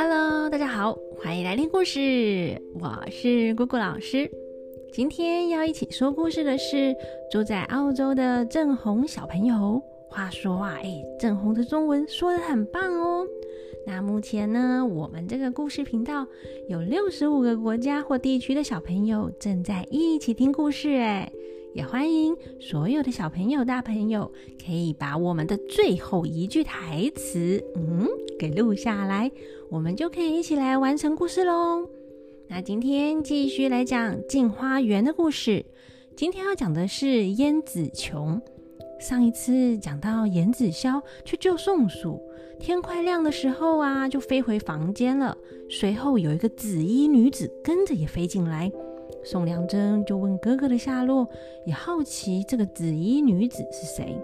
Hello，大家好，欢迎来听故事，我是姑姑老师。今天要一起说故事的是住在澳洲的郑红小朋友。话说啊，哎，郑红的中文说的很棒哦。那目前呢，我们这个故事频道有六十五个国家或地区的小朋友正在一起听故事，哎。也欢迎所有的小朋友、大朋友，可以把我们的最后一句台词，嗯，给录下来，我们就可以一起来完成故事喽。那今天继续来讲《镜花缘》的故事。今天要讲的是燕子琼。上一次讲到颜子霄去救松鼠，天快亮的时候啊，就飞回房间了。随后有一个紫衣女子跟着也飞进来。宋良珍就问哥哥的下落，也好奇这个紫衣女子是谁。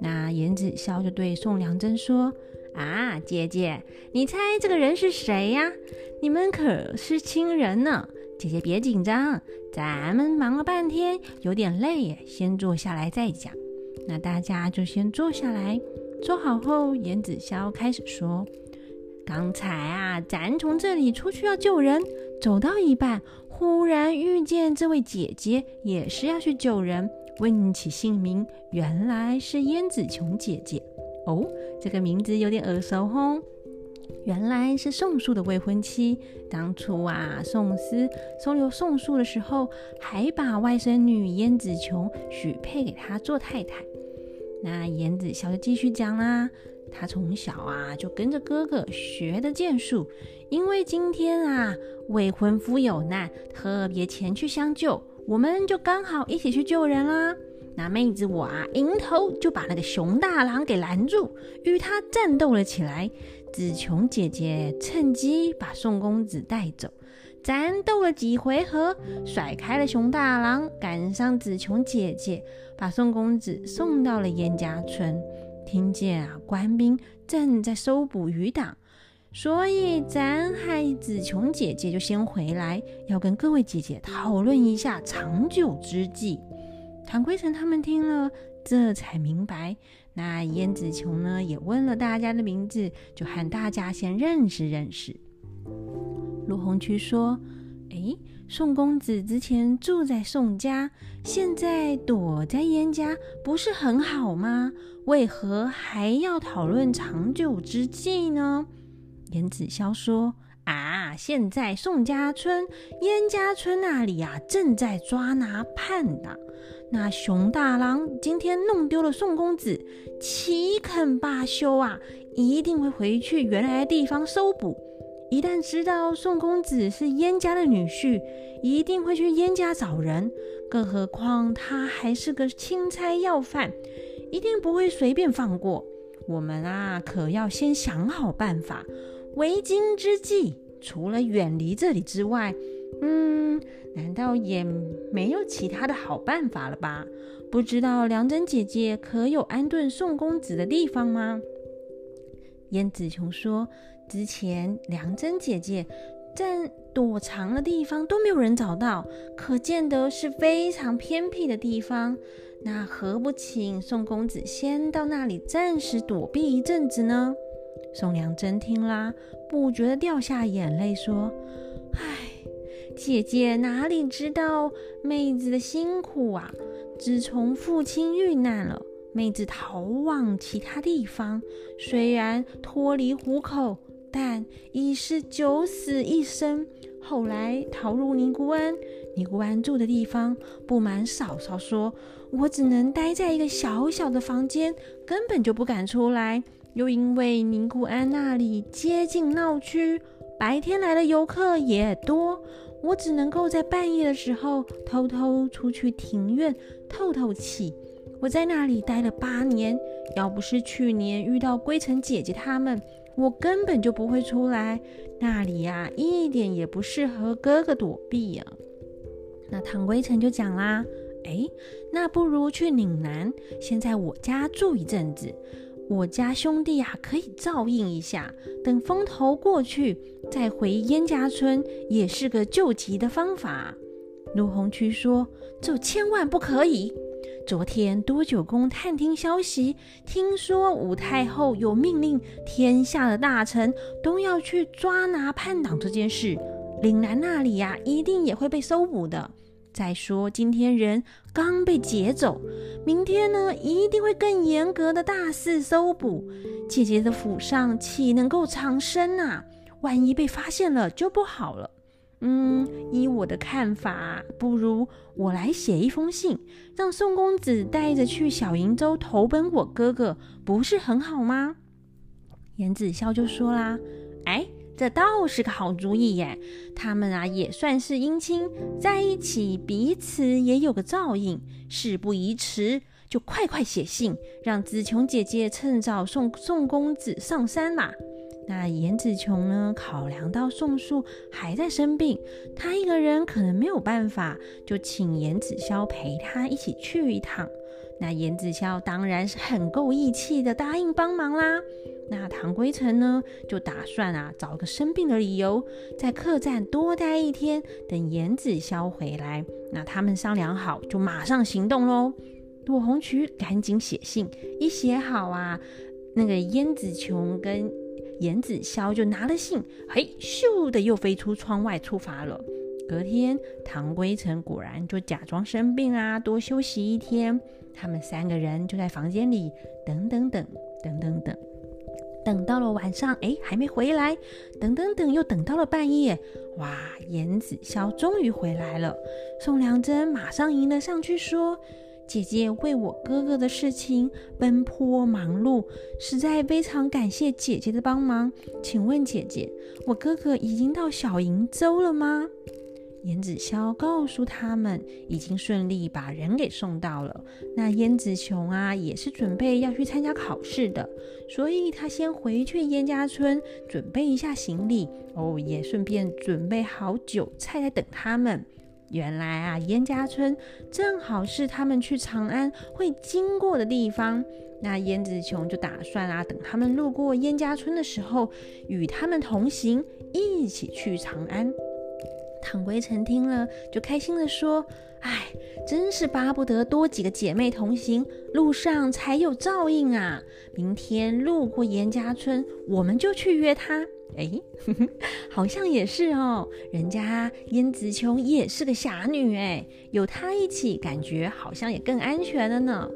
那颜子潇就对宋良珍说：“啊，姐姐，你猜这个人是谁呀？你们可是亲人呢。姐姐别紧张，咱们忙了半天，有点累耶，先坐下来再讲。那大家就先坐下来，坐好后，颜子潇开始说：刚才啊，咱从这里出去要救人，走到一半。”忽然遇见这位姐姐，也是要去救人。问起姓名，原来是燕子琼姐姐。哦，这个名字有点耳熟吼。原来是宋树的未婚妻。当初啊，宋思收留宋树的时候，还把外甥女燕子琼许配给他做太太。那燕子小就继续讲啦。他从小啊就跟着哥哥学的剑术，因为今天啊未婚夫有难，特别前去相救，我们就刚好一起去救人啦。那妹子我啊迎头就把那个熊大郎给拦住，与他战斗了起来。紫琼姐姐趁机把宋公子带走，战斗了几回合，甩开了熊大郎，赶上紫琼姐姐，把宋公子送到了燕家村。听见啊，官兵正在搜捕余党，所以咱和紫琼姐姐就先回来，要跟各位姐姐讨论一下长久之计。唐归尘他们听了，这才明白。那燕子琼呢，也问了大家的名字，就和大家先认识认识。陆红渠说：“哎。”宋公子之前住在宋家，现在躲在燕家，不是很好吗？为何还要讨论长久之计呢？燕子霄说：“啊，现在宋家村、燕家村那里啊，正在抓拿叛党。那熊大郎今天弄丢了宋公子，岂肯罢休啊？一定会回去原来的地方搜捕。”一旦知道宋公子是燕家的女婿，一定会去燕家找人。更何况他还是个钦差要犯，一定不会随便放过我们啊！可要先想好办法。为今之计，除了远离这里之外，嗯，难道也没有其他的好办法了吧？不知道良真姐姐可有安顿宋公子的地方吗？燕子琼说。之前梁真姐姐在躲藏的地方都没有人找到，可见得是非常偏僻的地方。那何不请宋公子先到那里暂时躲避一阵子呢？宋良真听啦，不觉得掉下眼泪，说：“唉，姐姐哪里知道妹子的辛苦啊！自从父亲遇难了，妹子逃往其他地方，虽然脱离虎口。”但已是九死一生。后来逃入尼姑庵，尼姑庵住的地方，不瞒嫂嫂说，我只能待在一个小小的房间，根本就不敢出来。又因为尼姑庵那里接近闹区，白天来的游客也多，我只能够在半夜的时候偷偷出去庭院透透气。我在那里待了八年，要不是去年遇到归尘姐姐他们。我根本就不会出来，那里呀一点也不适合哥哥躲避呀。那唐归尘就讲啦：“哎，那不如去岭南，先在我家住一阵子，我家兄弟啊可以照应一下。等风头过去，再回燕家村也是个救急的方法。”陆红渠说：“这千万不可以！昨天多久宫探听消息，听说武太后有命令，天下的大臣都要去抓拿叛党这件事，岭南那里呀，一定也会被搜捕的。再说今天人刚被劫走，明天呢，一定会更严格的大肆搜捕。姐姐的府上岂能够藏身啊？万一被发现了就不好了。嗯，依我的看法，不如我来写一封信，让宋公子带着去小瀛洲投奔我哥哥，不是很好吗？颜子霄就说啦：“哎，这倒是个好主意耶！他们啊也算是姻亲，在一起彼此也有个照应。事不宜迟，就快快写信，让子琼姐姐趁早送宋公子上山啦。”那颜子琼呢？考量到宋树还在生病，他一个人可能没有办法，就请颜子潇陪他一起去一趟。那颜子潇当然是很够义气的，答应帮忙啦。那唐归尘呢，就打算啊，找个生病的理由，在客栈多待一天，等颜子潇回来。那他们商量好，就马上行动喽。朵红渠赶紧写信，一写好啊，那个颜子琼跟颜子潇就拿了信，嘿，咻的又飞出窗外出发了。隔天，唐归尘果然就假装生病啊，多休息一天。他们三个人就在房间里等等等等等等，等到了晚上，哎，还没回来。等等等，又等到了半夜，哇，颜子潇终于回来了。宋良贞马上迎了上去说。姐姐为我哥哥的事情奔波忙碌，实在非常感谢姐姐的帮忙。请问姐姐，我哥哥已经到小瀛洲了吗？燕子霄告诉他们，已经顺利把人给送到了。那燕子琼啊，也是准备要去参加考试的，所以他先回去燕家村准备一下行李哦，也顺便准备好酒菜来等他们。原来啊，燕家村正好是他们去长安会经过的地方。那燕子琼就打算啊，等他们路过燕家村的时候，与他们同行，一起去长安。唐归尘听了，就开心的说：“哎，真是巴不得多几个姐妹同行，路上才有照应啊！明天路过严家村，我们就去约她。”哎，好像也是哦。人家燕子琼也是个侠女哎，有她一起，感觉好像也更安全了呢。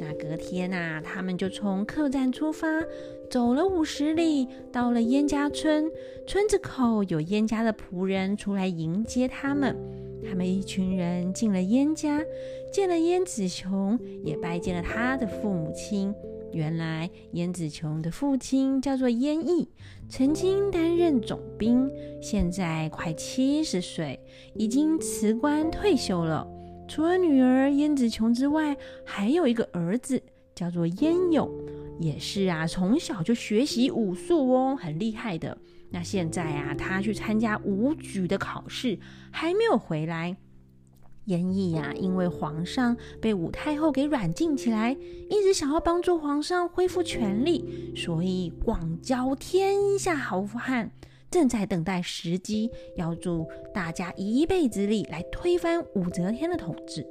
那隔天呐，他们就从客栈出发，走了五十里，到了燕家村。村子口有燕家的仆人出来迎接他们。他们一群人进了燕家，见了燕子琼，也拜见了他的父母亲。原来燕子琼的父亲叫做燕毅，曾经担任总兵，现在快七十岁，已经辞官退休了。除了女儿燕子琼之外，还有一个儿子叫做燕勇，也是啊，从小就学习武术哦，很厉害的。那现在啊，他去参加武举的考试，还没有回来。严毅呀，因为皇上被武太后给软禁起来，一直想要帮助皇上恢复权力，所以广交天下好汉，正在等待时机，要助大家一臂之力来推翻武则天的统治。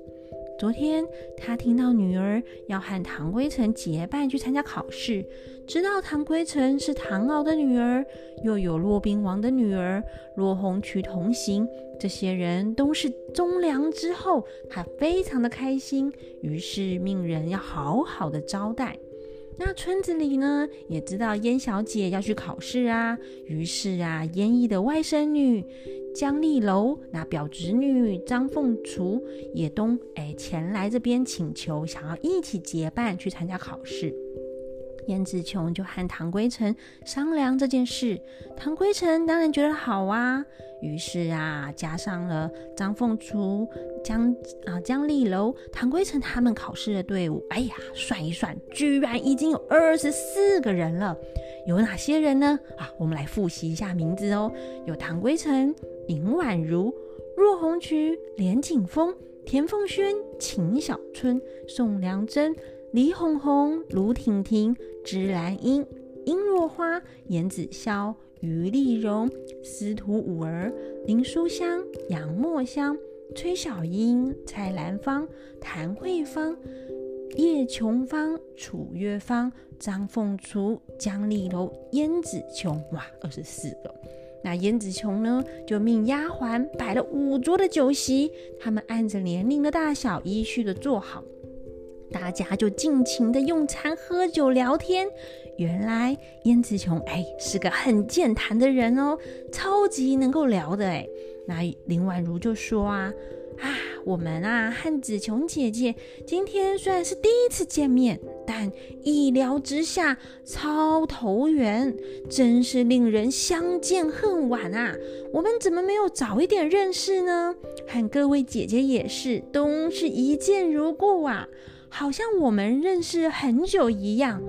昨天他听到女儿要和唐归尘结伴去参加考试，知道唐归尘是唐敖的女儿，又有骆宾王的女儿骆红渠同行，这些人都是忠良之后，他非常的开心，于是命人要好好的招待。那村子里呢，也知道燕小姐要去考试啊，于是啊，燕姨的外甥女。江丽楼那表侄女张凤雏也都哎前来这边请求，想要一起结伴去参加考试。燕子琼就和唐归尘商量这件事，唐归尘当然觉得好啊，于是啊，加上了张凤雏、江啊江丽楼、唐归尘他们考试的队伍。哎呀，算一算，居然已经有二十四个人了。有哪些人呢？啊，我们来复习一下名字哦。有唐归尘。尹婉如、若红渠、连景峰、田凤轩、秦小春、宋良珍、李红红、卢婷婷、芝兰英、殷若花、严子潇、于丽蓉、司徒五儿、林书香、杨墨香、崔小英、蔡兰芳、谭慧芳、叶琼芳、楚月芳、张凤雏、江丽楼、燕子琼，哇，二十四个。那燕子琼呢，就命丫鬟摆了五桌的酒席，他们按着年龄的大小依序的坐好，大家就尽情的用餐、喝酒、聊天。原来燕子琼哎是个很健谈的人哦，超级能够聊的哎。那林婉如就说啊。啊，我们啊和紫琼姐姐今天虽然是第一次见面，但一聊之下超投缘，真是令人相见恨晚啊！我们怎么没有早一点认识呢？和各位姐姐也是，都是一见如故啊，好像我们认识很久一样。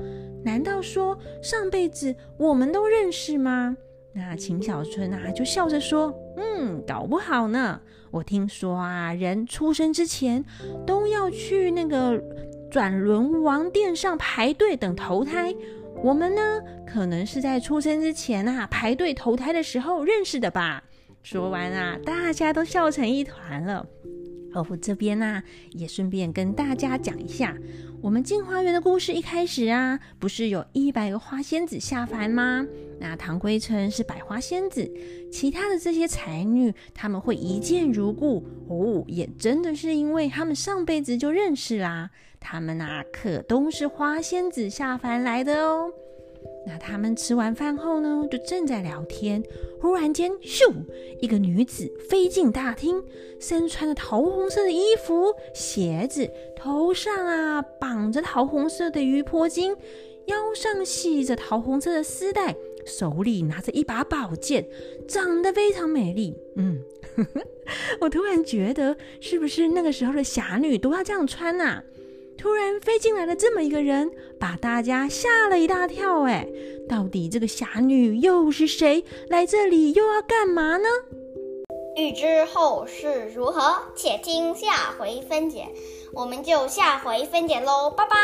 难道说上辈子我们都认识吗？那秦小春啊就笑着说：“嗯，搞不好呢。”我听说啊，人出生之前都要去那个转轮王殿上排队等投胎。我们呢，可能是在出生之前啊排队投胎的时候认识的吧。说完啊，大家都笑成一团了。而我，这边呢也顺便跟大家讲一下，我们镜花园的故事一开始啊，不是有一百个花仙子下凡吗？那唐归尘是百花仙子，其他的这些才女他们会一见如故哦，也真的是因为他们上辈子就认识啦。他们啊可都是花仙子下凡来的哦。那他们吃完饭后呢，就正在聊天。忽然间，咻！一个女子飞进大厅，身穿着桃红色的衣服、鞋子，头上啊绑着桃红色的鱼婆巾，腰上系着桃红色的丝带，手里拿着一把宝剑，长得非常美丽。嗯，我突然觉得，是不是那个时候的侠女都要这样穿啊？突然飞进来了这么一个人，把大家吓了一大跳。哎，到底这个侠女又是谁？来这里又要干嘛呢？欲知后事如何，且听下回分解。我们就下回分解喽，拜拜。